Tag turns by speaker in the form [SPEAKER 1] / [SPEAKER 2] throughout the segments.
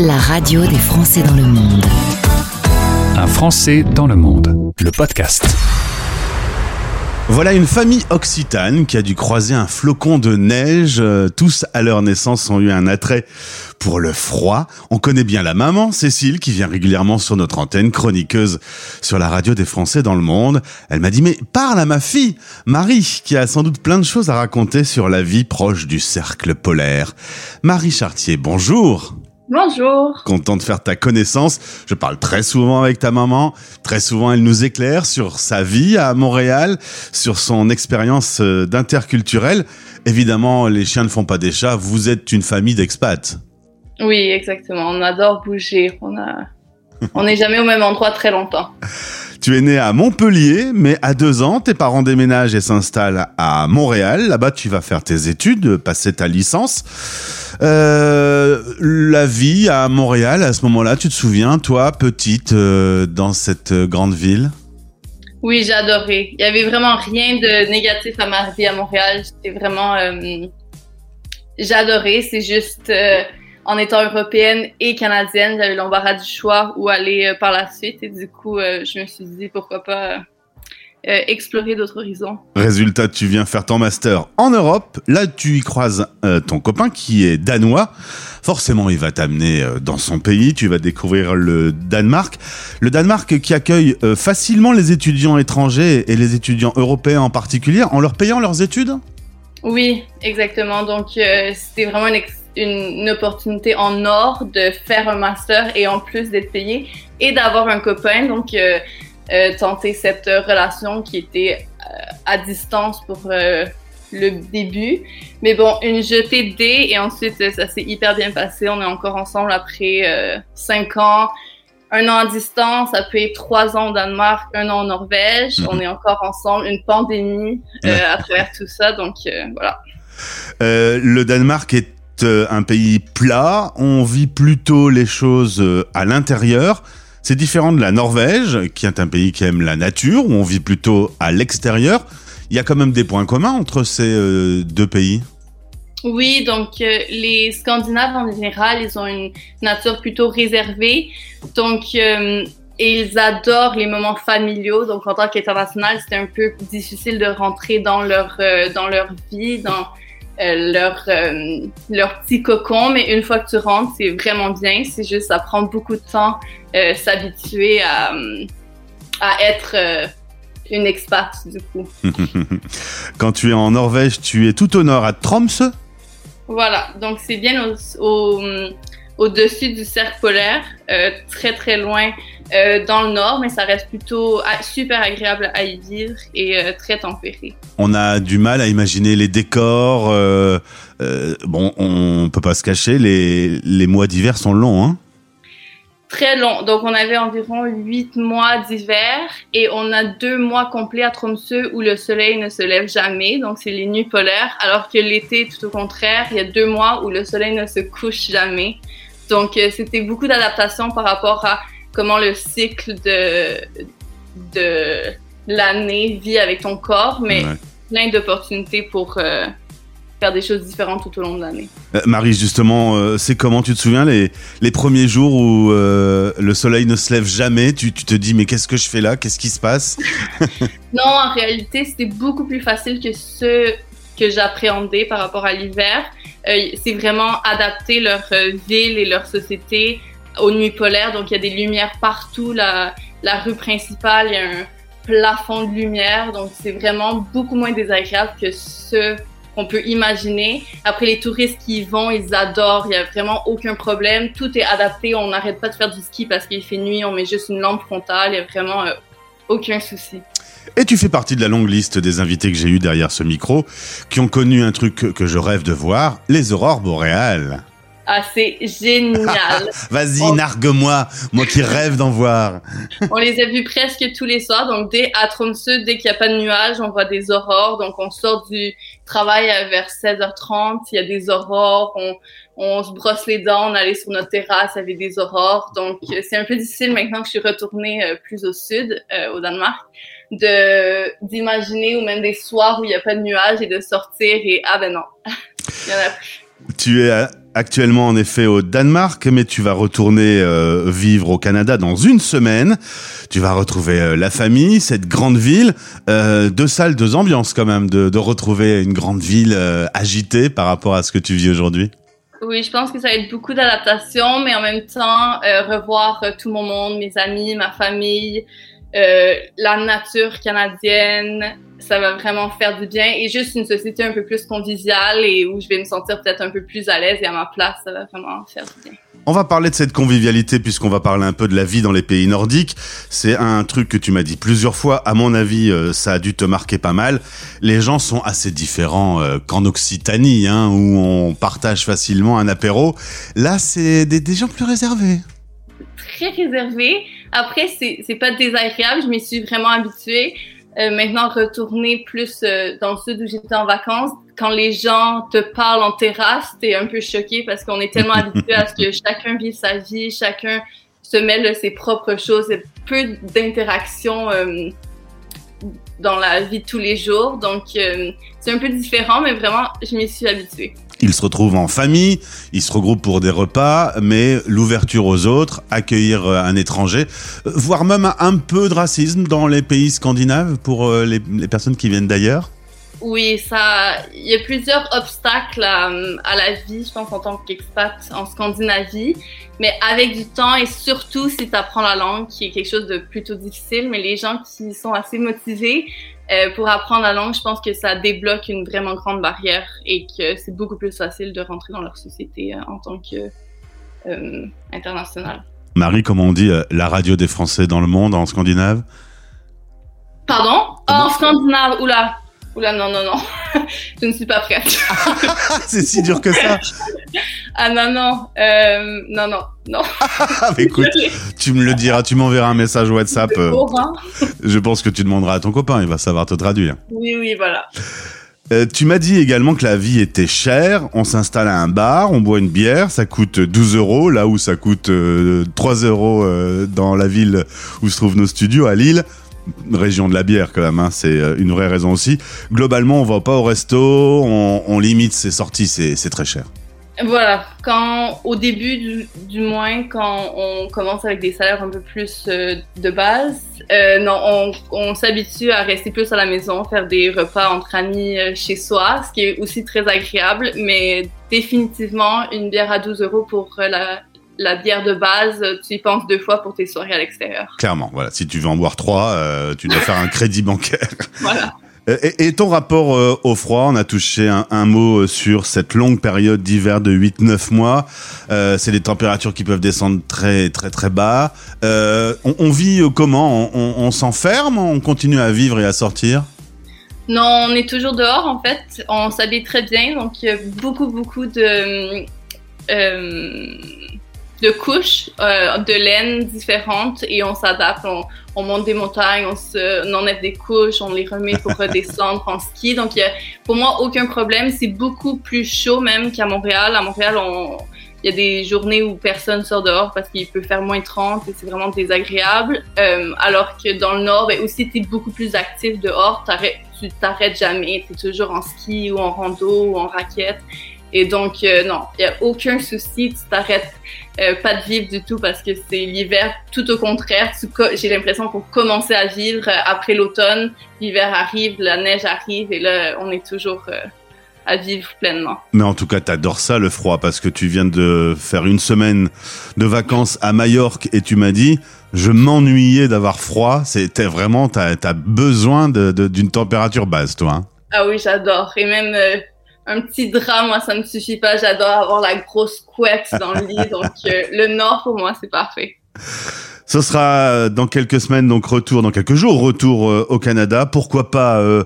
[SPEAKER 1] la radio des Français dans le monde.
[SPEAKER 2] Un Français dans le monde, le podcast.
[SPEAKER 3] Voilà une famille occitane qui a dû croiser un flocon de neige. Euh, Tous à leur naissance ont eu un attrait pour le froid. On connaît bien la maman, Cécile, qui vient régulièrement sur notre antenne, chroniqueuse sur la radio des Français dans le monde. Elle m'a dit, mais parle à ma fille, Marie, qui a sans doute plein de choses à raconter sur la vie proche du cercle polaire. Marie Chartier, bonjour.
[SPEAKER 4] Bonjour.
[SPEAKER 3] Content de faire ta connaissance. Je parle très souvent avec ta maman. Très souvent, elle nous éclaire sur sa vie à Montréal, sur son expérience euh, d'interculturel. Évidemment, les chiens ne font pas des chats. Vous êtes une famille d'expats.
[SPEAKER 4] Oui, exactement. On adore bouger. On a, on n'est jamais au même endroit très longtemps.
[SPEAKER 3] Tu es né à Montpellier, mais à deux ans, tes parents déménagent et s'installent à Montréal. Là-bas, tu vas faire tes études, passer ta licence. Euh, la vie à Montréal, à ce moment-là, tu te souviens, toi, petite, euh, dans cette grande ville?
[SPEAKER 4] Oui, adoré. Il y avait vraiment rien de négatif à ma vie à Montréal. C'était vraiment, euh, j'ai adoré. C'est juste, euh, en étant européenne et canadienne, j'avais l'embarras du choix où aller euh, par la suite. Et du coup, euh, je me suis dit pourquoi pas euh, explorer d'autres horizons.
[SPEAKER 3] Résultat, tu viens faire ton master en Europe. Là, tu y croises euh, ton copain qui est danois. Forcément, il va t'amener euh, dans son pays. Tu vas découvrir le Danemark. Le Danemark qui accueille facilement les étudiants étrangers et les étudiants européens en particulier en leur payant leurs études?
[SPEAKER 4] Oui, exactement. Donc, c'était vraiment une, une, une opportunité en or de faire un master et en plus d'être payé et d'avoir un copain. Donc, euh, tenter cette relation qui était euh, à distance pour euh, le début. Mais bon, une jetée de dés et ensuite, ça s'est hyper bien passé. On est encore ensemble après cinq ans. Un an à distance, après trois ans au Danemark, un an en Norvège.
[SPEAKER 3] Mhm.
[SPEAKER 4] On est encore ensemble. Une pandémie euh, à travers tout ça. Donc, euh, voilà.
[SPEAKER 3] Euh, le Danemark est un pays plat. On vit plutôt les choses à l'intérieur. C'est différent de la Norvège, qui est un pays qui aime la nature, où on vit plutôt à l'extérieur. Il y a quand même des points communs entre ces euh, deux pays.
[SPEAKER 4] Oui, donc euh, les Scandinaves en général, ils ont une nature plutôt réservée. Donc, euh, et ils adorent les moments familiaux. Donc, en tant qu'international, c'était un peu difficile de rentrer dans leur euh, dans leur vie, euh, leur euh, leur petit cocon. Mais une fois que tu rentres, c'est vraiment bien. C'est juste, ça prend beaucoup de temps euh, s'habituer à euh, à être euh, une expat du coup.
[SPEAKER 3] Quand tu es en Norvège, tu es tout au nord à Tromsø.
[SPEAKER 4] Voilà, donc c'est bien au, au, au-dessus du cercle polaire, très très loin euh, dans le nord, mais ça reste plutôt ah, super agréable à y vivre et euh, très tempéré.
[SPEAKER 3] On a du mal à imaginer les décors. euh, bon, on peut pas se cacher, les, les mois d'hiver sont longs. Hein
[SPEAKER 4] Très long, donc on avait environ huit mois d'hiver et on a deux mois complets à Tromsø où le soleil ne se lève jamais, donc c'est les nuits polaires, alors que l'été, tout au contraire, il y a deux mois où le soleil ne se couche jamais. Donc c'était beaucoup d'adaptation par rapport à comment le cycle de, de l'année vit avec ton corps, mais
[SPEAKER 3] Ouais.
[SPEAKER 4] plein d'opportunités pour euh, faire des choses différentes tout au long de l'année.
[SPEAKER 3] Euh, Marie, justement, euh, c'est comment tu te souviens les, les premiers jours où le soleil ne se lève jamais? Tu, tu te dis mais qu'est-ce que je fais là? Qu'est-ce qui se passe?
[SPEAKER 4] Non, en réalité, c'était beaucoup plus facile que ce que j'appréhendais par rapport à l'hiver. C'est vraiment adapter leur ville et leur société aux nuits polaires. Donc, il y a des lumières partout. La, rue principale, il y a un plafond de lumière. Donc, c'est vraiment beaucoup moins désagréable que ce qu'on peut imaginer. Après, les touristes qui y vont, ils adorent. Il y a vraiment aucun problème. Tout est adapté. On n'arrête pas de faire du ski parce qu'il fait nuit. On met juste une lampe frontale. Il y a vraiment euh, aucun souci.
[SPEAKER 3] Et tu fais partie de la longue liste des invités que j'ai eu derrière ce micro, qui ont connu un truc que je rêve de voir, les aurores boréales.
[SPEAKER 4] Ah, c'est génial.
[SPEAKER 3] Vas-y, nargue-moi, moi qui rêve d'en voir.
[SPEAKER 4] on les a vus presque tous les soirs. Donc, dès à Tromsø, dès qu'il n'y a pas de nuages, on voit des aurores. Donc, on sort du travail à vers 16h30. Il y a des aurores. On, on se brosse les dents. On allait sur notre terrasse avec des aurores. Donc, euh, c'est un peu difficile maintenant que je suis retournée euh, plus au sud, euh, au Danemark, de d'imaginer ou même des soirs où il n'y a pas de nuages et de sortir et ah ben non, il y en a plus.
[SPEAKER 3] Tu es actuellement en effet au Danemark, mais tu vas retourner euh, vivre au Canada dans une semaine. Tu vas retrouver euh, la famille, cette grande ville, euh, deux salles, deux ambiances quand même, de, de retrouver une grande ville agitée par rapport à ce que tu vis aujourd'hui.
[SPEAKER 4] Oui, je pense que ça va être beaucoup d'adaptation, mais en même temps, revoir tout mon monde, mes amis, ma famille, euh, la nature canadienne, ça va vraiment faire du bien. Et juste une société un peu plus conviviale et où je vais me sentir peut-être un peu plus à l'aise et à ma place, ça va vraiment faire du bien.
[SPEAKER 3] On va parler de cette convivialité puisqu'on va parler un peu de la vie dans les pays nordiques. C'est un truc que tu m'as dit plusieurs fois. À mon avis, euh, ça a dû te marquer pas mal. Les gens sont assez différents euh, qu'en Occitanie, hein, où on partage facilement un apéro. Là, c'est des, des gens plus réservés.
[SPEAKER 4] Très réservé. Après, c'est pas désagréable, je m'y suis vraiment habituée. Euh, maintenant, retourner plus euh, dans le sud où j'étais en vacances, quand les gens te parlent en terrasse, t'es un peu choqué parce qu'on est tellement habitué à ce que chacun vive sa vie, chacun se mêle de ses propres choses, a peu d'interaction euh, dans la vie de tous les jours. Donc, euh, c'est un peu différent, mais vraiment, je m'y suis habituée.
[SPEAKER 3] Ils se retrouvent en famille, ils se regroupent pour des repas, mais l'ouverture aux autres, accueillir euh, un étranger, euh, voire même un peu de racisme dans les pays scandinaves pour les personnes qui viennent d'ailleurs.
[SPEAKER 4] Oui, ça, il y a plusieurs obstacles à, à la vie, je pense, en tant qu'expat en Scandinavie. Mais avec du temps et surtout si tu apprends la langue, qui est quelque chose de plutôt difficile, mais les gens qui sont assez motivés euh, pour apprendre la langue, je pense que ça débloque une vraiment grande barrière et que c'est beaucoup plus facile de rentrer dans leur société euh, en tant que euh, international.
[SPEAKER 3] Marie, comment on dit euh, la radio des Français dans le monde en Scandinave?
[SPEAKER 4] Pardon? Oh, en Scandinave, oula! Oula, non, non, non. je ne suis pas prête.
[SPEAKER 3] C'est si dur que ça
[SPEAKER 4] Ah non, non, euh, non, non, non.
[SPEAKER 3] Ah, écoute, tu me le diras, tu m'enverras un message WhatsApp. euh,
[SPEAKER 4] Au revoir.
[SPEAKER 3] je pense que tu demanderas à ton copain, il va savoir te traduire.
[SPEAKER 4] Oui, oui, voilà.
[SPEAKER 3] Euh, tu m'as dit également que la vie était chère. On s'installe à un bar, on boit une bière, ça coûte 12 euros, là où ça coûte euh, 3 euros euh, dans la ville où se trouvent nos studios à Lille. Région de la bière quand même, hein, c'est euh, une vraie raison aussi. Globalement, on va pas au resto, on, limite ses sorties, c'est très cher.
[SPEAKER 4] Voilà, quand au début du, du moins, quand on commence avec des salaires un peu plus euh, de base, euh, non, on, s'habitue à rester plus à la maison, faire des repas entre amis chez soi, ce qui est aussi très agréable, mais définitivement une bière à 12 euros pour la, la bière de base, tu y penses deux fois pour tes soirées à l'extérieur.
[SPEAKER 3] Clairement, voilà. Si tu veux en boire trois, euh, tu dois faire un crédit bancaire.
[SPEAKER 4] Voilà.
[SPEAKER 3] Euh, Et, et ton rapport euh, au froid, on a touché un, un mot sur cette longue période d'hiver de 8-9 mois. Euh, c'est des températures qui peuvent descendre très très très bas. Euh, on, on vit comment? On, on- on s'enferme? On continue à vivre et à sortir?
[SPEAKER 4] Non, on est toujours dehors en fait. On s'habille très bien, donc il y a beaucoup, beaucoup de, de couches euh, de laine différentes et on s'adapte. On, on monte des montagnes, on, se, on enlève des couches, on les remet pour redescendre en ski. Donc y a pour moi aucun problème. C'est beaucoup plus chaud même qu'à Montréal. À Montréal, on, il y a des journées où personne sort dehors parce qu'il peut faire moins 30 et c'est vraiment désagréable. Euh, alors que dans le nord, ben, aussi, tu es beaucoup plus actif dehors. T'arrêtes- tu t'arrêtes jamais. Tu es toujours en ski ou en rando ou en raquette. Et donc, euh, non, il n'y a aucun souci. Tu t'arrêtes euh, pas de vivre du tout parce que c'est l'hiver. Tout au contraire, j'ai l'impression qu'on commençait à vivre euh, après l'automne. L'hiver arrive, la neige arrive et là, on est toujours euh, à vivre pleinement.
[SPEAKER 3] Mais en tout cas, t'adores ça, le froid, parce que tu viens de faire une semaine de vacances à Majorque et tu m'as dit, je m'ennuyais d'avoir froid. C'était vraiment, t'as as besoin de- de- d'une température basse, toi. hein.
[SPEAKER 4] Ah oui, j'adore. Et même euh, un petit drap, moi, ça me suffit pas. J'adore avoir la grosse couette dans le lit. Donc, euh, le nord, pour moi, c'est parfait.
[SPEAKER 3] Ce sera euh, dans quelques semaines, donc retour, dans quelques jours, retour euh, au Canada. Pourquoi pas euh,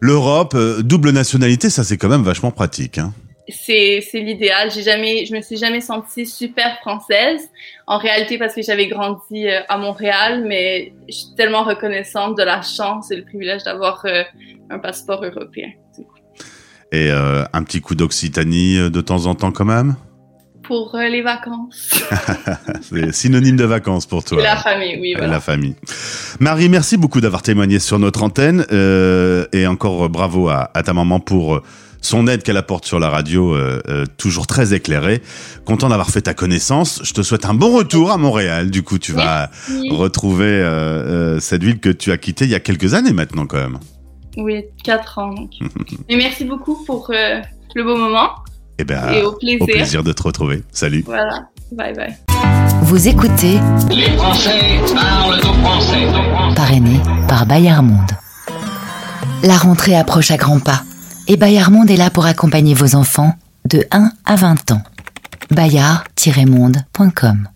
[SPEAKER 3] l'Europe Double nationalité, ça c'est quand même vachement pratique. Hein.
[SPEAKER 4] C'est, c'est l'idéal. J'ai jamais, je me suis jamais sentie super française. En réalité, parce que j'avais grandi à Montréal, mais je suis tellement reconnaissante de la chance et le privilège d'avoir un passeport européen.
[SPEAKER 3] Et euh, un petit coup d'Occitanie euh, de temps en temps quand même?
[SPEAKER 4] Pour euh, les vacances.
[SPEAKER 3] C'est synonyme de vacances pour toi.
[SPEAKER 4] la famille, oui, voilà.
[SPEAKER 3] La famille. Marie, merci beaucoup d'avoir témoigné sur notre antenne euh, et encore bravo à, à ta maman pour son aide qu'elle apporte sur la radio, toujours très éclairée. Content d'avoir fait ta connaissance. Je te souhaite un bon retour à Montréal. Du coup, tu vas
[SPEAKER 4] Merci.
[SPEAKER 3] retrouver cette ville que tu as quittée il y a quelques années maintenant quand même.
[SPEAKER 4] Oui, 4 ans. donc. Mais merci beaucoup pour euh, le beau moment
[SPEAKER 3] Eh ben,
[SPEAKER 4] et au plaisir.
[SPEAKER 3] au plaisir de te retrouver. Salut.
[SPEAKER 4] Voilà. Bye bye.
[SPEAKER 1] Vous écoutez
[SPEAKER 5] Les Français parlent aux Français.
[SPEAKER 1] parrainé par Bayard Monde. La rentrée approche à grands pas et Bayard Monde est là pour accompagner vos enfants de 1 à 20 ans. bayard-monde.com